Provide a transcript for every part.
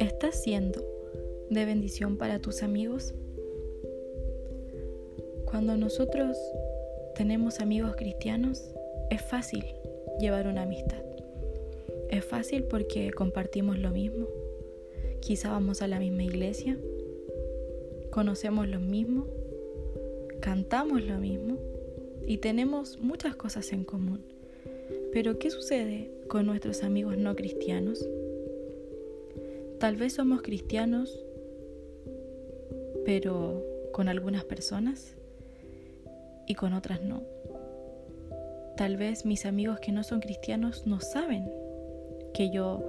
¿Estás siendo de bendición para tus amigos? Cuando nosotros tenemos amigos cristianos, es fácil llevar una amistad. Es fácil porque compartimos lo mismo. Quizá vamos a la misma iglesia, conocemos lo mismo, cantamos lo mismo y tenemos muchas cosas en común. Pero ¿qué sucede con nuestros amigos no cristianos? Tal vez somos cristianos, pero con algunas personas y con otras no. Tal vez mis amigos que no son cristianos no saben que yo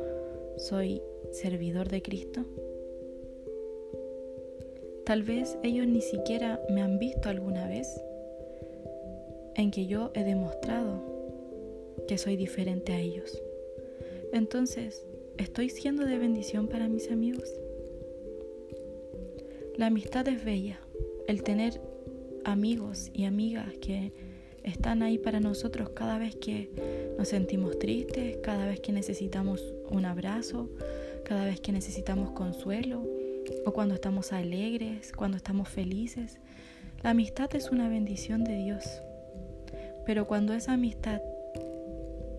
soy servidor de Cristo. Tal vez ellos ni siquiera me han visto alguna vez en que yo he demostrado que soy diferente a ellos. Entonces, ¿estoy siendo de bendición para mis amigos? La amistad es bella, el tener amigos y amigas que están ahí para nosotros cada vez que nos sentimos tristes, cada vez que necesitamos un abrazo, cada vez que necesitamos consuelo o cuando estamos alegres, cuando estamos felices. La amistad es una bendición de Dios. Pero cuando esa amistad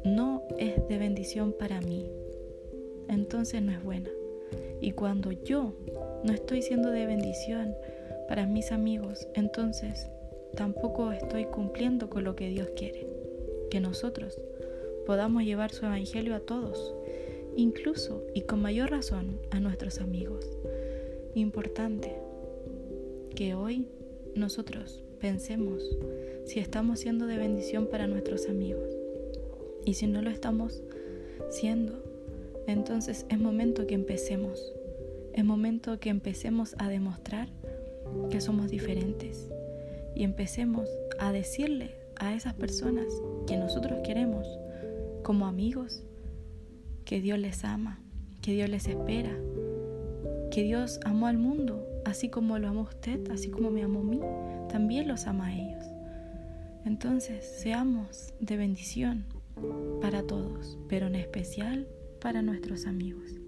no es de bendición para mí, entonces no es buena. Y cuando yo no estoy siendo de bendición para mis amigos, entonces tampoco estoy cumpliendo con lo que Dios quiere. Que nosotros podamos llevar su evangelio a todos, incluso y con mayor razón a nuestros amigos. Importante que hoy nosotros pensemos si estamos siendo de bendición para nuestros amigos. Y si no lo estamos siendo, entonces es momento que empecemos. Es momento que empecemos a demostrar que somos diferentes y empecemos a decirle a esas personas que nosotros queremos como amigos que Dios les ama, que Dios les espera, que Dios amó al mundo así como lo amó usted, así como me amó a mí, también los ama a ellos. Entonces, seamos de bendición para todos, pero en especial para nuestros amigos.